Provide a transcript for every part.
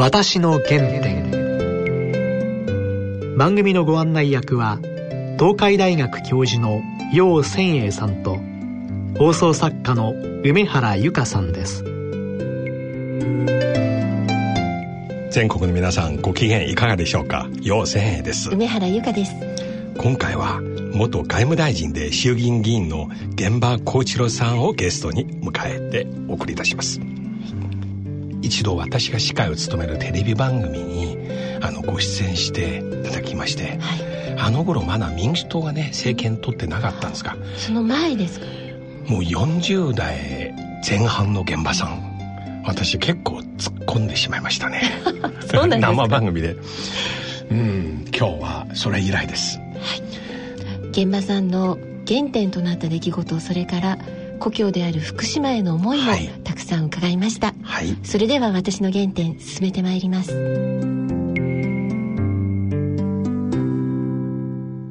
私の原点。番組のご案内役は東海大学教授の楊千栄さんと放送作家の梅原由香さんです。全国の皆さんご機嫌いかがでしょうか？楊千栄です。梅原由香です。今回は元外務大臣で衆議院議員の現場幸一郎さんをゲストに迎えてお送りいたします一度私が司会を務めるテレビ番組にあのご出演していただきまして、はい、あの頃まだ民主党がね政権取ってなかったんですか。その前ですか？もう40代前半の現場さん。私結構突っ込んでしまいましたね。そうなんです生番組で。うん今日はそれ以来です。はい。現場さんの原点となった出来事それから故郷である福島への思いもたくさん伺いました、はい、それでは私の原点進めてまいります。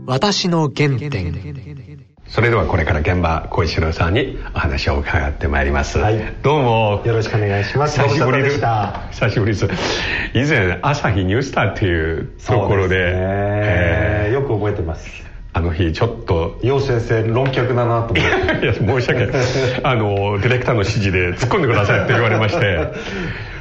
私の原点。それではこれから現場小一郎さんにお話を伺ってまいります、はい、どうも。よろしくお願いします。久しぶりでした久しぶりです。以前朝日ニュースターっていうところで。で、ね。えー、よく覚えてますあの日ちょっと楊先生論客だなと思って。いや申し訳ない。あのディレクターの指示で突っ込んでくださいって言われまして。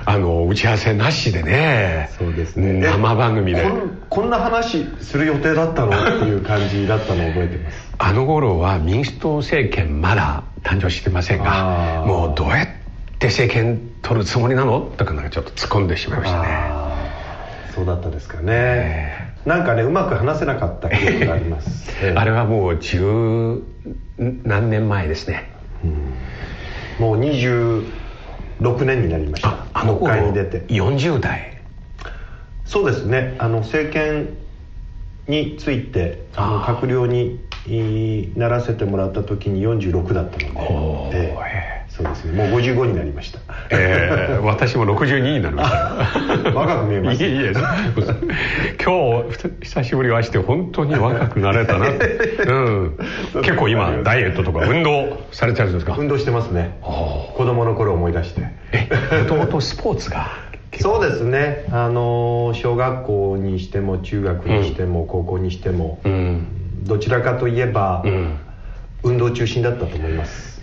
あの打ち合わせなしでね。そうですね。生番組で。こんな話する予定だったのっていう感じだったのを覚えてます。あの頃は民主党政権まだ誕生してませんがもうどうやって政権取るつもりなの？とかなんかちょっと突っ込んでしまいましたね。そうだったですかね、えーなんかねうまく話せなかった記憶があります、えー、あれはもう十何年前ですね、うん、もう26年になりました。あの国会に出て。40代。そうですね。あの政権についてあの閣僚にならせてもらった時に46だったので、えーそうですね。もう55になりましたええー、私も62になりました若く見えます。いえいえ。今日久しぶりはして本当に若くなれたな。うん。結構今ダイエットとか運動されてるんですか？運動してますね。子供の頃思い出して。えもともとスポーツがそうですね。あの小学校にしても中学にしても、うん、高校にしても、うん、どちらかといえば、うん、運動中心だったと思います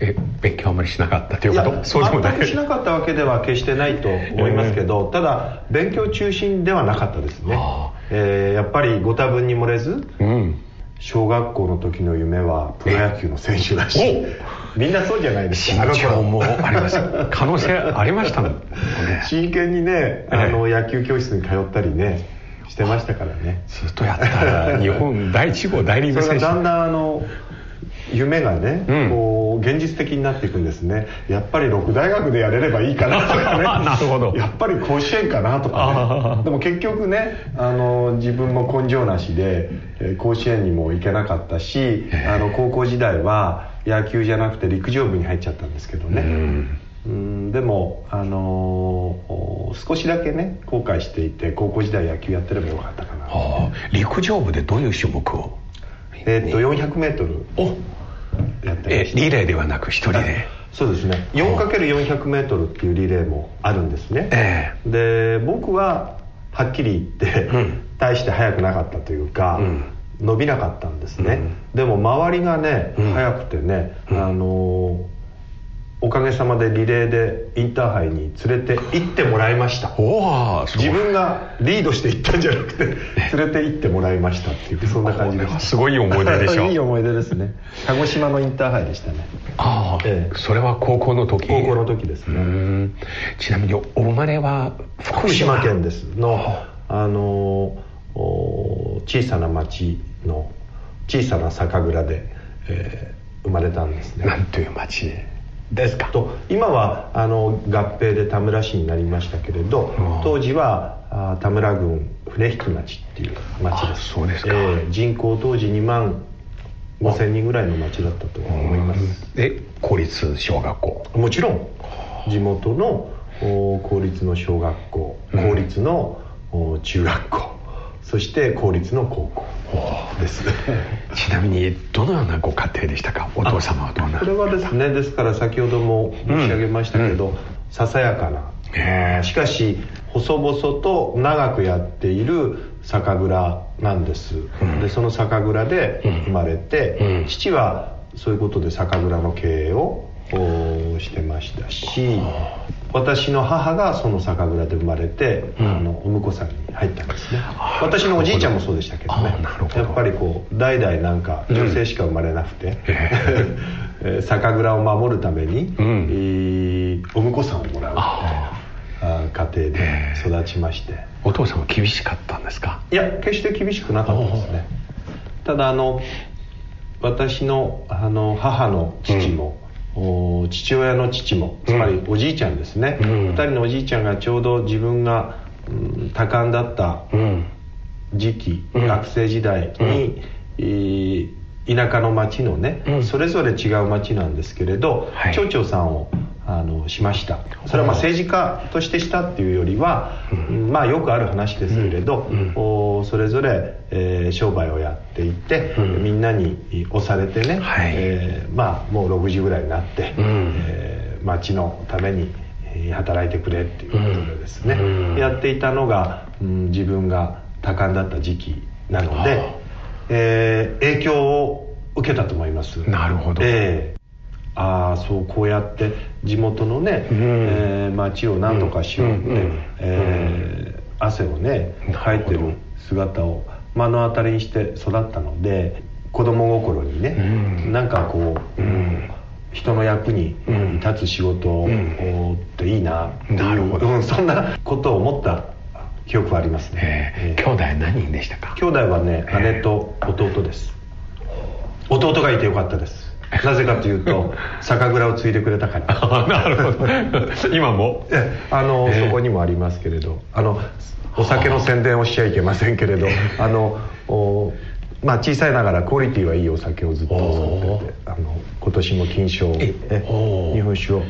え勉強あまりしなかったということ？そうでもない。全くしなかったわけでは決してないと思いますけど、えー、ただ勉強中心ではなかったですね、えー、やっぱりご多分に漏れず、うん、小学校の時の夢はプロ野球の選手だし みんなそうじゃないですか。身長もあります。可能性ありましたもん、ね、真剣にねあの、野球教室に通ったりねしてましたからね。ずっとやったら日本第1号大リーグ選手。だんだんあの夢がね、うん、こう現実的になっていくんですね。やっぱり六大学でやれればいいかなとかね。なるほど。やっぱり甲子園かなとかね。でも結局ねあの自分も根性なしで甲子園にも行けなかったしあの高校時代は野球じゃなくて陸上部に入っちゃったんですけどね、うん、でも、あのー、少しだけね後悔していて高校時代野球やってればよかったかな、陸上部でどういう種目を？えー、っと 400m やってえリレーではなく一人で。そうですね。4×400m っていうリレーもあるんですね、えー、で僕ははっきり言って、うん、大して速くなかったというか、うん、伸びなかったんですね、うん、でも周りがね、速くてね、あのーおかげさまでリレーでインターハイに連れて行ってもらいました。自分がリードして行ったんじゃなくて連れて行ってもらいましたっていうそんな感じですすごい思い出でしょ。いい思い出ですね。鹿児島のインターハイでしたね。ああ、ええ、それは高校の時。高校の時ですね。ちなみにお生まれは福島県。です。のあ。の小さな町の小さな酒蔵で、えー、生まれたんですね。なんという町ですか？と今はあの合併で田村市になりましたけれど当時はあ田村郡船引町っていう町です。そうですか、えー、人口当時2万5000人ぐらいの町だったと思います。で公立小学校？もちろん。地元の公立の小学校公立の中学校、そして公立の高校です。ちなみにどのようなご家庭でしたか？お父様はどんな？これはですねですから先ほども申し上げましたけど、うん。うん、ささやかな。しかし細々と長くやっている酒蔵なんです、うん、でその酒蔵で生まれて、うん、父はそういうことで酒蔵の経営をしてましたし私の母がその酒蔵で生まれて、うん、あのお婿さんに入ったんですね。私のおじいちゃんもそうでしたけどね。やっぱりこう代々なんか女性しか生まれなくて、うん、酒蔵を守るために、うん、お婿さんをもらうみたいな家庭で育ちまして。お父さんは厳しかったんですか？いや決して厳しくなかったですね。ただあの私のあの母の父も、父親の父もつまりおじいちゃんですね、うん、2人のおじいちゃんがちょうど自分が、うん、多感だった時期、うん、学生時代に、田舎の町のね、それぞれ違う町なんですけれど、はい、町長さんをあのしました。それはまあ政治家としてしたっていうよりは、うん、まあよくある話ですけれど、うん、それぞれ、えー、商売をやっていて、うん、みんなに押されてね、はい、えー、まあもう60ぐらいになって、うん、えー、町のために働いてくれっていうことでですね、やっていたのが、うん、自分が多感だった時期なので、えー、影響を受けたと思います。なるほど、えーああそうこうやって地元のね、うん、えー、町を何とかしようって、うん、えー、汗をねかいてる姿を目の当たりにして育ったので子供心にね、うん、なんかこう、うん、人の役に立つ仕事っていいな。っていう、うん、そんなことを思った記憶はありますね、えー、兄弟何人でしたか？兄弟はね姉と弟です、弟がいてよかったですなぜかというと 酒蔵を継いでくれたから。なるほど。今も？あの、えー、そこにもありますけれど。あのお酒の宣伝をしちゃいけませんけれど。あのおまあ小さいながらクオリティはいいお酒をずっと育ててあの今年も金賞日本酒を。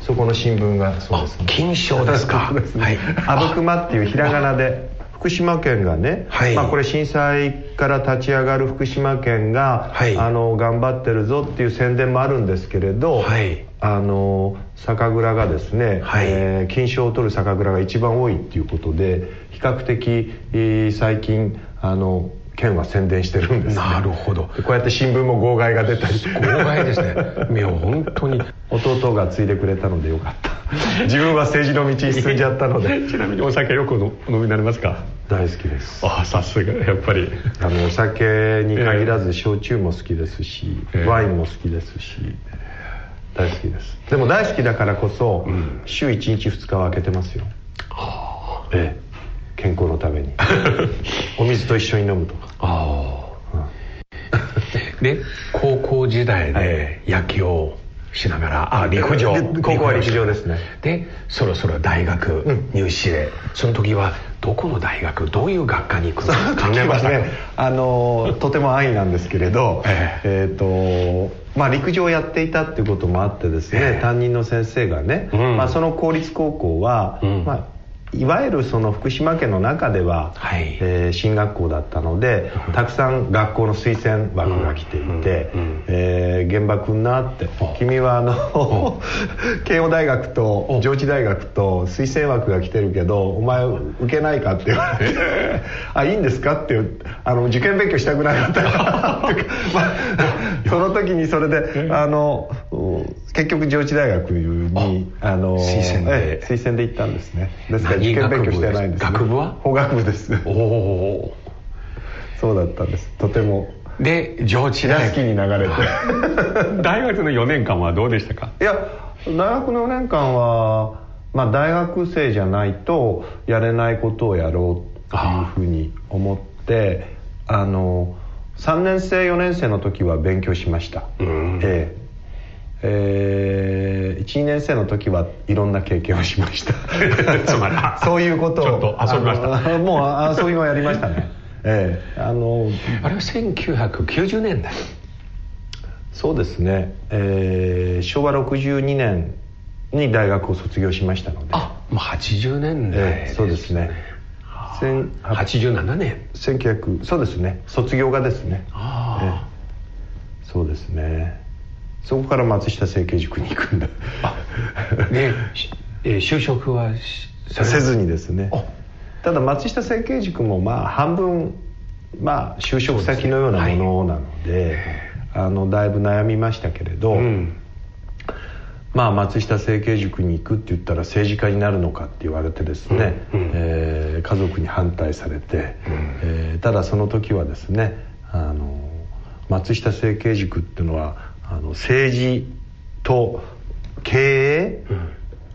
そこの新聞がそうですね。金賞ですか。はい。あぶくまっていうひらがなで福島県がね、はい、まあ、これ震災から立ち上がる福島県が、はい、あの頑張ってるぞっていう宣伝もあるんですけれど、はい、あの酒蔵がですね、はい、えー、金賞を取る酒蔵が一番多いっていうことで比較的、えー、最近あの県は宣伝してるんです、ね、なるほど。こうやって新聞も号外が出たり。号外ですね。いや本当に。弟が継いでくれたのでよかった。自分は政治の道に進んじゃったので。ちなみにお酒よくお飲みになりますか？大好きです。あさすがやっぱり。あのお酒に限らず焼酎も好きですし、えー、ワインも好きですし大好きです。でも大好きだからこそ、うん、週1日2日は空けてますよ、はあ、ええ。健康のために。お水と一緒に飲むとかああ、うん、で高校時代で野球をしながらあ陸上。高校は陸上ですね。でそろそろ大学入試で、うん、その時はどこの大学どういう学科に行くのか考えましたね。あのとても安易なんですけれどえー、えー、とまあ陸上をやっていたっていうこともあってですね、えー、担任の先生がね、うん、まあ、その公立高校は、うん、まあいわゆるその福島県の中では、はい、えー、進学校だったので、たくさん学校の推薦枠が来ていて「えー、現場来んな」って「君はあの 慶応大学と上智大学と推薦枠が来てるけどお前受けないか?」って言われて「あいいんですか?」ってあの受験勉強したくなかったから まあ、その時にそれであの結局上智大学にあの推薦で、推薦で行ったんですね。ですから受験勉強してないんです、ね、学部は？法学部です。おおそうだったんです。とても。で上智大。好きに流れて。大学の4年間はどうでしたか？いや大学の4年間はまあ大学生じゃないとやれないことをやろうっていうふうに思ってあの3年生4年生の時は勉強しました、えええー、12年生の時はいろんな経験をしました。つまり そういうことを。ちょっと遊びました。もう遊びもやりましたね。ええー、あのあれは1990年代。そうですね、えー、昭和62年に大学を卒業しましたので。あもう80年代、えー、そうですね。87年。1900そうですね。卒業がですね。ああ、えー、そうですねそこから松下政経塾に行くんだ。でえー、就職はせずにですね。ただ松下政経塾もまあ半分まあ就職先のようなものなので、はい、あのだいぶ悩みましたけれど、うん、まあ松下政経塾に行くって言ったら政治家になるのかって言われてですね、うん、えー、家族に反対されて、うん、えー、ただその時はですねあの松下政経塾っていうのはあの政治と経営、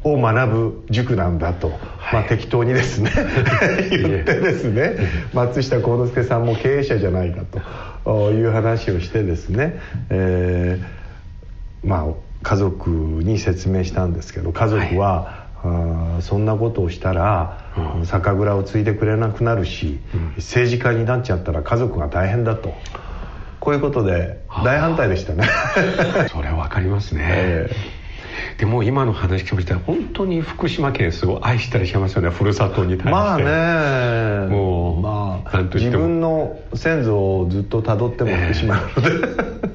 を学ぶ塾なんだと、まあ、適当にですね 言ってですね。松下幸之助さんも経営者じゃないかと。いう話をしてですね、えー、まあ家族に説明したんですけど家族は、はい、そんなことをしたら、うん、酒蔵を継いでくれなくなるし、うん、政治家になっちゃったら家族が大変だと。こういうことで大反対でしたね。それは分かりますね、えー、でも今の話聞いたら本当に福島県すごい愛してらっしゃいますよね。ふるさとに対して。まあね。もうまあ自分の先祖をずっとたどっても福島なので、えー、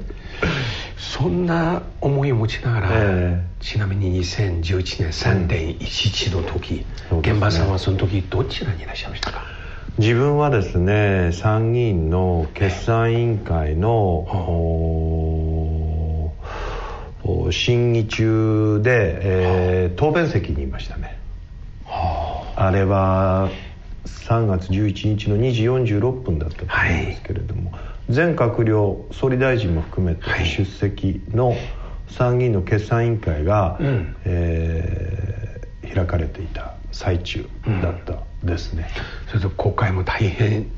そんな思いを持ちながら、えー、ちなみに2011年3.11の時、うん、現場さんはその時どちらにいらっしゃいましたか？自分はですね参議院の決算委員会の、審議中で、えー、答弁席にいましたね、あ。れは3月11日の2時46分だったと思うんですけれども、はい、全閣僚総理大臣も含めて出席の参議院の決算委員会が、はい、えー、開かれていた最中だったですね、うん、それと国会も大変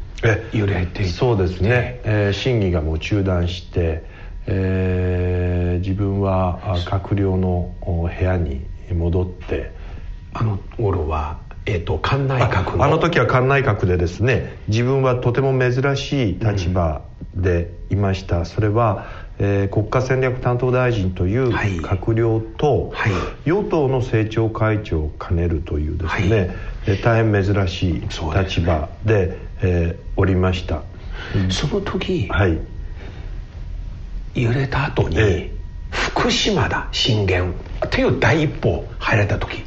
揺れていて。そうですね、えー、審議がもう中断して、えー、自分は閣僚の部屋に戻ってあの頃はえーと、官内閣のあの時は官内閣でですね自分はとても珍しい立場でいました、うん、それはえー、国家戦略担当大臣という閣僚と、はい。はい、与党の政調会長を兼ねるというですね、はい、えー、大変珍しい立場でで、えー、おりました、その時、はい、揺れた後に、えー、福島だ震源っていう第一歩入られた時。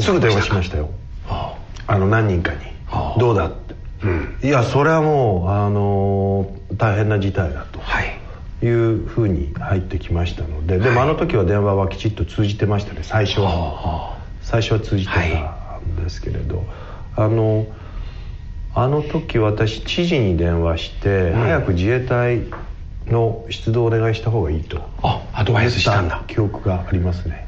すぐ電話しましたよ、はあ、あの何人かに、はあ、どうだって、うん、いやそれはもうあのー、大変な事態だと、はい。いうふうに入ってきましたので。でもあの時は電話はきちっと通じてましたね最初は。最初は通じてたんですけれど、あのあの時私知事に電話して、早く自衛隊の出動をお願いした方がいいと。あアドバイスしたんだ。記憶がありますね。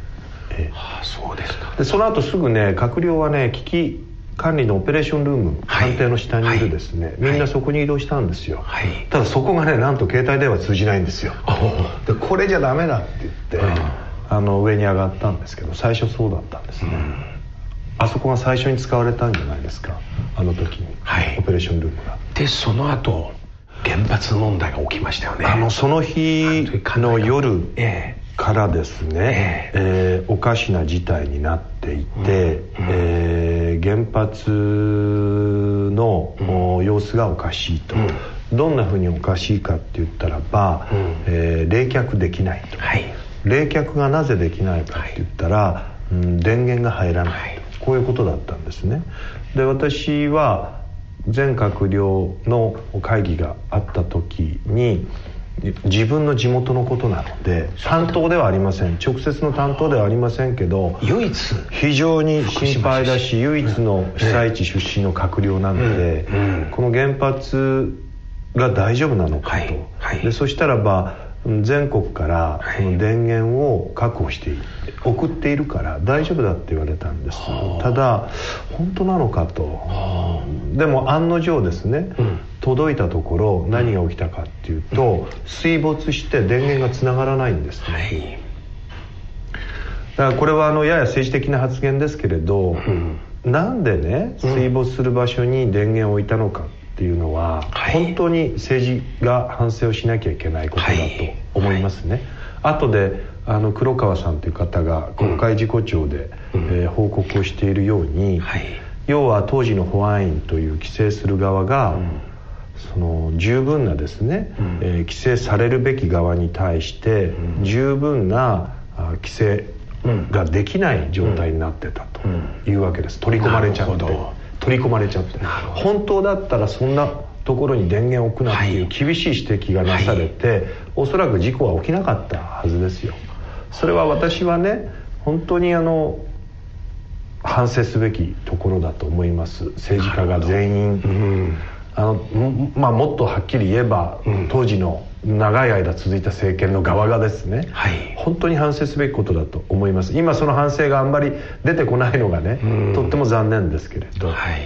ええ、ああそうですか。でその後すぐね閣僚はね危機管理のオペレーションルーム官邸の下にいるですね、はい、みんなそこに移動したんですよ、はい、ただそこがねなんと携帯電話通じないんですよ。でこれじゃダメだって言ってあの上に上がったんですけど最初そうだったんですね、うん、あそこが最初に使われたんじゃないですか？あの時に、はい、オペレーションルームが。でその後原発問題が起きましたよね。あのその日の夜、ええ。からですね、えー、えー、おかしな事態になっていて、うん、えー、原発の、うん、様子がおかしいと、うん、どんなふうにおかしいかって言ったらば、うん、えー、冷却できないと、はい、冷却がなぜできないかって言ったら、はい、うん、電源が入らない。と、はい、こういうことだったんですね。で私は全閣僚の会議があった時に自分の地元のことなので担当ではありません。直接の担当ではありませんけど唯一非常に心配だし唯一の被災地出身の閣僚なので、この原発が大丈夫なのかと、はいはい、でそしたらば全国から電源を確保して送っているから大丈夫だって言われたんです。ただ本当なのかと。でも案の定ですね、うん、届いたところ何が起きたかっていうと、水没して電源がつながらないんですね、はい、だからこれはあのやや政治的な発言ですけれど、うん、なんでね水没する場所に電源を置いたのか。っていうのは、はい、本当に政治が反省をしなきゃいけないことだと思いますね、はい。はい、後であの黒川さんという方が国会事故調で、うん、えー、報告をしているように、はい、要は当時の保安院という規制する側が、うん、その十分なですね、うん、えー、規制されるべき側に対して、十分な規制ができない状態になってたというわけです。取り込まれちゃって取り込まれちゃって本当だったらそんなところに電源を置くなっていう厳しい指摘がなされて、はい、おそらく事故は起きなかったはずですよ。それは私はね本当にあの反省すべきところだと思います。政治家が全員、うん、あのまあ、もっとはっきり言えば、うん、当時の長い間続いた政権の側がですね、はい、本当に反省すべきことだと思います。今その反省があんまり出てこないのがね、うん、とっても残念ですけれど、はい、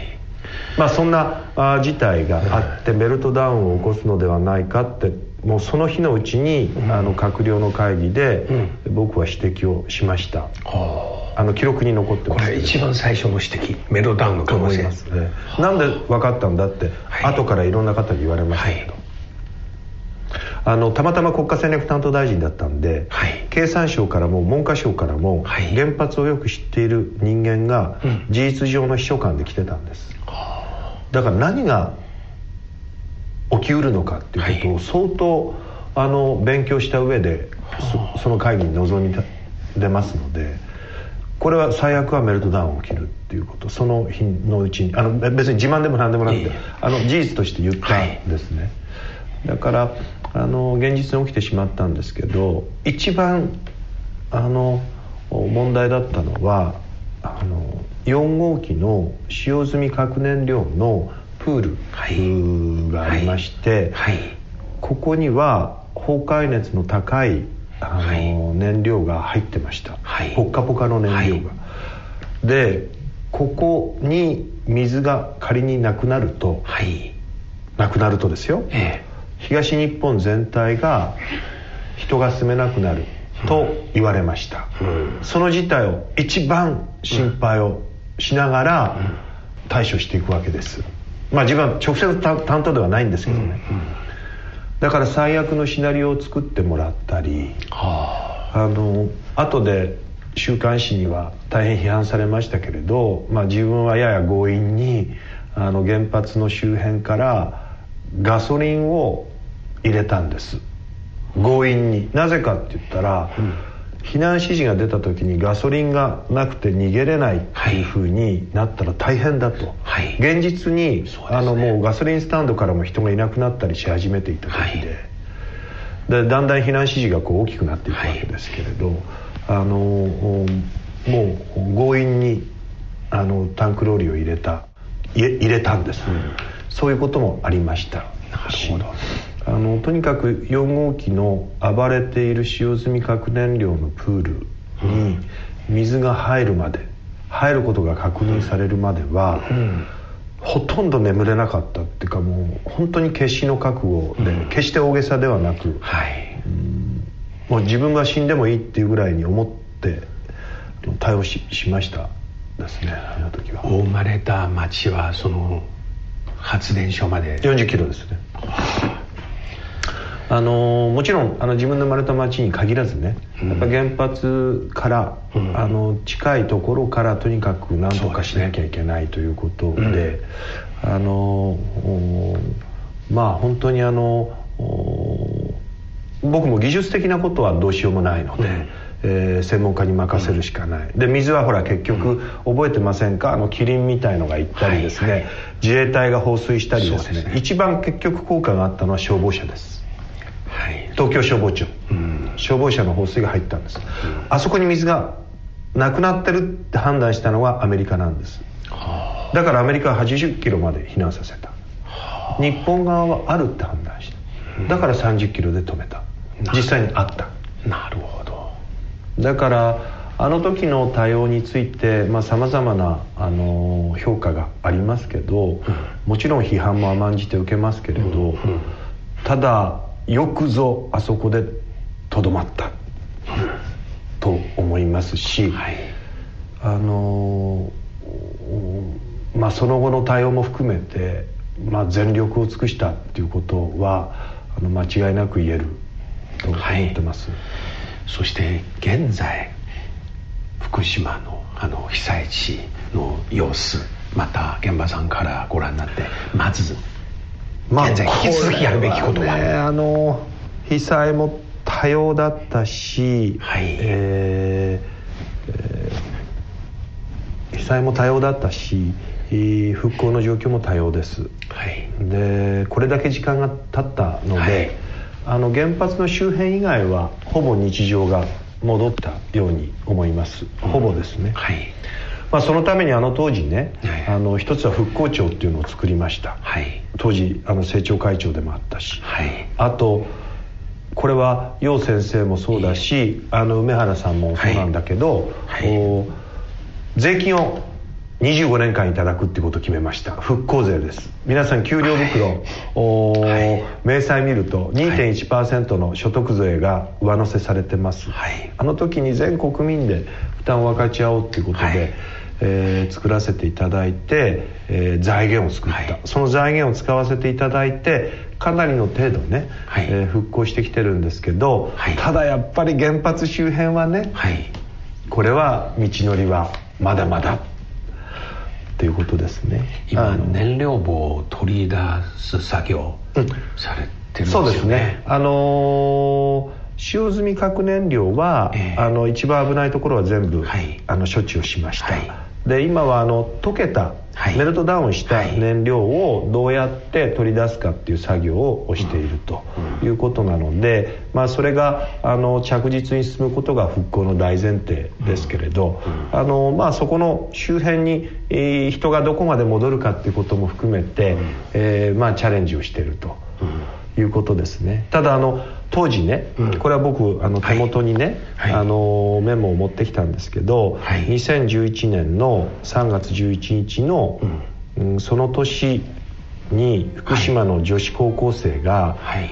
まあ、そんなあ事態があってメルトダウンを起こすのではないかってもうその日のうちに、うん、あの閣僚の会議で、僕は指摘をしました、あの記録に残ってます。これ一番最初の指摘メロダウンの可能性。ますね。なんで分かったんだって、はい、後からいろんな方に言われましたけど、はい、あのたまたま国家戦略担当大臣だったんで、はい、経産省からも文科省からも、原発をよく知っている人間が、事実上の秘書官で来てたんです、だから何が起きうるのかっていうことを相当、あの勉強した上でその会議に臨み出ますのでこれは最悪はメルトダウン起きるっていうことその日のうちにあの別に自慢でも何でもなくてあの事実として言ったんですね、はい、だからあの現実に起きてしまったんですけど一番あの問題だったのはあの4号機の使用済み核燃料のプールがありまして、はい。はい、ここには崩壊熱の高いあの、はい、燃料が入ってました、はい、ポッカポカの燃料が、はい、でここに水が仮になくなると、はい、なくなるとですよ、ええ、東日本全体が人が住めなくなると言われました、うん、その事態を一番心配をしながら対処していくわけです。まあ自分は直接担当ではないんですけどね、うんうんだから最悪のシナリオを作ってもらったり、はあ、あの後で週刊誌には大変批判されましたけれど、まあ、自分はやや強引にあの原発の周辺からガソリンを入れたんです。強引に。なぜかって言ったら、うん。避難指示が出た時にガソリンがなくて逃げれないっていうふうになったら大変だと、はい、現実に、ね、あのもうガソリンスタンドからも人がいなくなったりし始めていた時で。はい、でだんだん避難指示がこう大きくなっていくわけですけれど、はい、あのもう強引にあのタンクローリーを入れた入れたんです、うん、そういうこともありましたなるほどあのとにかく4号機の暴れている使用済み核燃料のプールに水が入るまで入ることが確認されるまでは、うん、ほとんど眠れなかったっていうかもう本当に決死の覚悟で、うん、決して大げさではなく、はい、もう自分が死んでもいいっていうぐらいに思って対応ししましたですねあの時は。生まれた町はその発電所まで。40キロですねあのもちろんあの自分の生まれた町に限らずね、やっぱ原発から、うん、あの近いところからとにかく何とかしなきゃいけないということで、でね。うん、あのまあ本当にあの僕も技術的なことはどうしようもないので。うん。えー、専門家に任せるしかない、で水はほら結局、覚えてませんか？あのキリンみたいのが行ったりですね、はいはい、自衛隊が放水したりですね、ね、一番結局効果があったのは消防車です。はい、東京消防庁、うん、消防車の放水が入ったんです、うん、あそこに水がなくなってるって判断したのはアメリカなんです、はあ、だからアメリカは80キロまで避難させた、はあ、日本側はあるって判断した、だから30キロで止めた。実際にあった。なるほど。だからあの時の対応についてさまざ、まな、あの評価がありますけど、うん、もちろん批判も甘んじて受けますけれど、うん。うん、ただよくぞあそこでとどまった、と思いますし、はい、あのまあその後の対応も含めて、まあ、全力を尽くしたっていうことはあの間違いなく言えると思ってます、はい、そして現在福島のあの被災地の様子また現場さんからご覧になってまずまあ、現在引き続きやるべきことは、ね、あの被災も多様だったし、はい、え被災も多様だったし復興の状況も多様です、はい、でこれだけ時間が経ったので、はい、あの原発の周辺以外はほぼ日常が戻ったように思います。ほぼですね、はい、まあ、そのためにあの当時ね、はい、あの一つは復興庁っていうのを作りました、はい、当時あの政調会長でもあったし、はい、あとこれは楊先生もそうだし、あの梅原さんもそうなんだけど、税金を25年間いただくってことを決めました。復興税です。皆さん給料袋、はい、明細見ると2.1%の所得税が上乗せされてます、はい、あの時に全国民で負担を分かち合おうっていうことで、はい、えー、作らせていただいて、えー、財源を作った、その財源を使わせていただいてかなりの程度ね、はい、えー、復興してきてるんですけど、ただやっぱり原発周辺はね、これは道のりはまだまだっていうことですね。今燃料棒を取り出す作業されてるんですよね、そうですね。あのー使用済み核燃料は、えー、あの一番危ないところは全部、はい、あの処置をしました、はい、で今はあの溶けた、はい、メルトダウンした燃料をどうやって取り出すかっていう作業をしているということなので、まあ、それがあの着実に進むことが復興の大前提ですけれど、あのまあ、そこの周辺に、えー、人がどこまで戻るかっていうことも含めて、えーまあ、チャレンジをしていると。いうことですね。ただあの当時ね、うん、これは僕あの手元にね、はい、あのメモを持ってきたんですけど、はい、2011年の3月11日の、うん、その年に福島の女子高校生が、はい、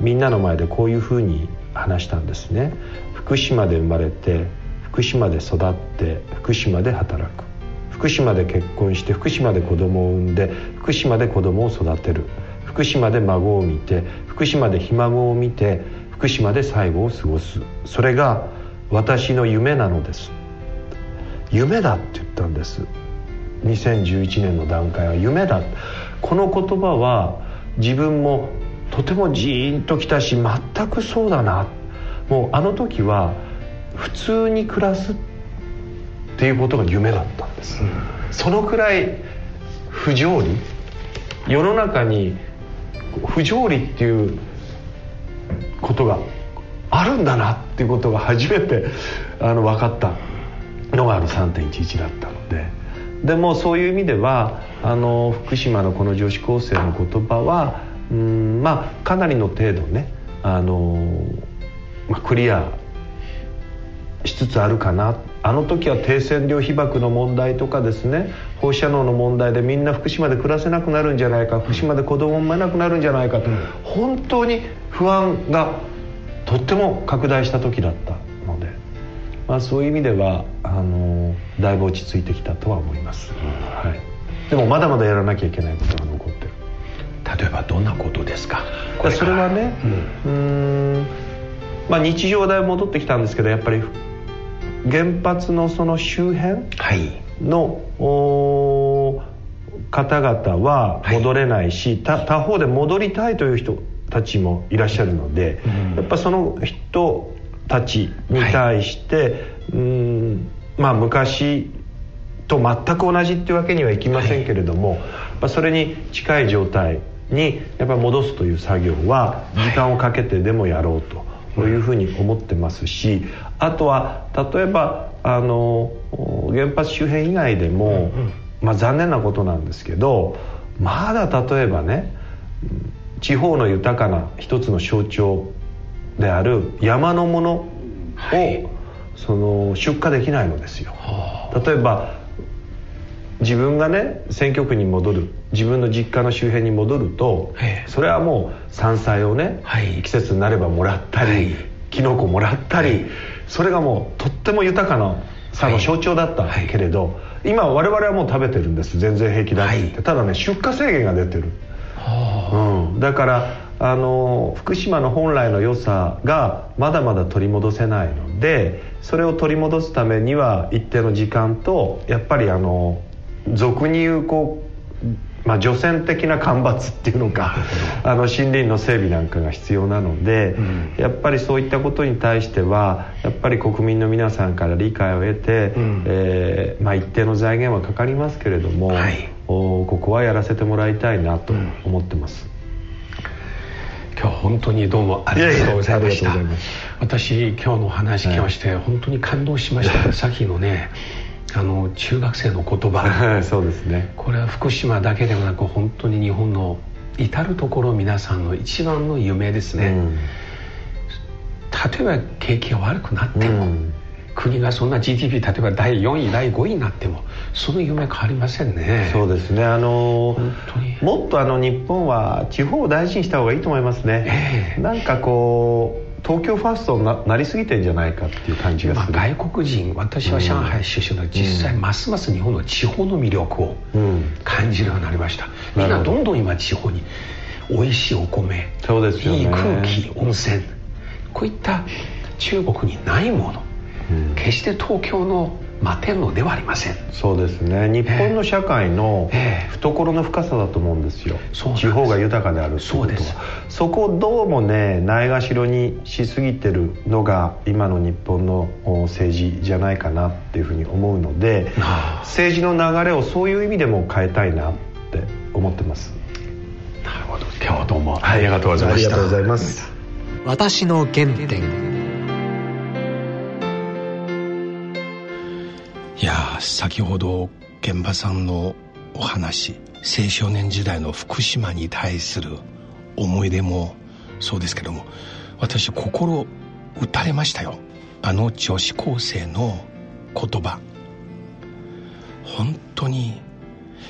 みんなの前でこういうふうに話したんですね。福島で生まれて福島で育って福島で働く。福島で結婚して福島で子供を産んで福島で子供を育てる福島で孫を見て福島でひ孫を見て福島で最後を過ごす。それが私の夢なのです。夢だって言ったんです。2011年の段階は夢だ。この言葉は自分もとてもジーンときたし全くそうだな。もうあの時は普通に暮らすっていうことが夢だったんです、うん、そのくらい不条理。世の中に不条理っていうことがあるんだなっていうことが初めてあの分かったのがあの3.11だったので。でもそういう意味ではあの福島のこの女子高生の言葉はうんまあかなりの程度ねあの、まあ、クリアしつつあるかなあの時は低線量被爆の問題とかですね放射能の問題でみんな福島で暮らせなくなるんじゃないか福島で子供を産めなくなるんじゃないかと、うん、本当に不安がとっても拡大した時だったので、まあ、そういう意味ではあのだいぶ落ち着いてきたとは思います、うん、はい、でもまだまだやらなきゃいけないことが残ってる。例えばどんなことですか？それはねうん。まあ日常代戻ってきたんですけどやっぱり原発のその周辺の、はい、方々は戻れないし、はい、他方で戻りたいという人たちもいらっしゃるので、うん、やっぱその人たちに対して、はい、うんまあ昔と全く同じっていうわけにはいきませんけれども、はい、それに近い状態にやっぱ戻すという作業は時間をかけてでもやろうと。というふうに思ってますしあとは例えばあの原発周辺以外でも、まあ、残念なことなんですけどまだ例えばね地方の豊かな一つの象徴である山のものを、はい、その出荷できないのですよ。例えば自分がね選挙区に戻る自分の実家の周辺に戻るとそれはもう山菜をね、はい、季節になればもらったり、はい、キノコもらったり、はい、それがもうとっても豊かなさの象徴だったけれど、今我々はもう食べてるんです全然平気だって。言って、ただね出荷制限が出てる、うん、だからあの福島の本来の良さがまだまだ取り戻せないのでそれを取り戻すためには一定の時間とやっぱりあの俗に言うこうまあ、除染的な干ばつっていうのか あの森林の整備なんかが必要なので、うん、やっぱりそういったことに対してはやっぱり国民の皆さんから理解を得て、うん、えー、まあ、一定の財源はかかりますけれども、はい、おここはやらせてもらいたいなと思ってます。今日本当にどうもありがとうございました。私今日の話聞きまして、はい、本当に感動しました。さっきのねあの中学生の言葉。そうですね。これは福島だけでもなく本当に日本の至る所皆さんの一番の夢ですね、うん、例えば景気が悪くなっても、うん、国がそんな GDP 例えば第4位第5位になってもその夢変わりませんね。そうですね。あのもっとあの日本は地方を大事にした方がいいと思いますね、えー、なんかこう東京ファーストにななりすぎてんじゃないかっていう感じがする、まあ、外国人私は上海出身の実際ますます日本の地方の魅力を感じるようになりました、みんなどんどん今地方に美味しいお米そうですよ、ね、いい空気温泉こういった中国にないもの、うん、決して東京の待てるのではありません。そうですね。日本の社会の懐の深さだと思うんですよ、えー、地方が豊かであるってことは。そこをどうもねないがしろにしすぎてるのが今の日本の政治じゃないかなっていうふうに思うので政治の流れをそういう意味でも変えたいなって思ってます。なるほど。今日はどうもありがとうございました、ありがとうございます。私の原点いや先ほど現場さんのお話青少年時代の福島に対する思い出もそうですけども私心打たれましたよ。あの女子高生の言葉。本当に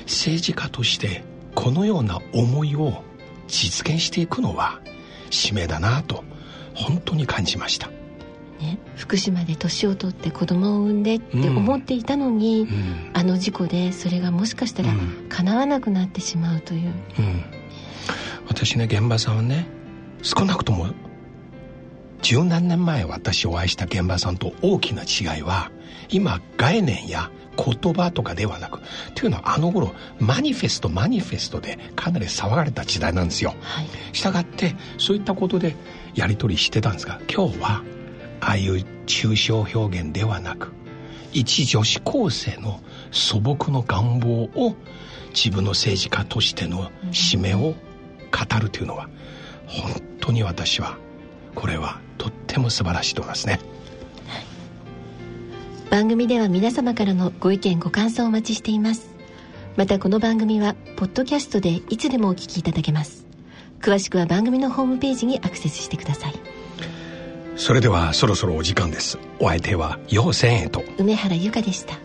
政治家としてこのような思いを実現していくのは使命だなと本当に感じました。ね、福島で年を取って子供を産んでって思っていたのに、うん、あの事故でそれがもしかしたら叶わなくなってしまうという、うん、私ね現場さんはね少なくとも十何年前私お会いした現場さんと大きな違いは今概念や言葉とかではなくというのはあの頃マニフェストマニフェストでかなり騒がれた時代なんですよ、はい、したがってそういったことでやり取りしてたんですが今日はああいう抽象表現ではなく一女子高生の素朴の願望を自分の政治家としての使命を語るというのは本当に私はこれはとっても素晴らしいと思いますね。番組では皆様からのご意見ご感想をお待ちしています。またこの番組はポッドキャストでいつでもお聞きいただけます。詳しくは番組のホームページにアクセスしてください。それではそろそろお時間です。お相手は陽千恵と。梅原由香でした。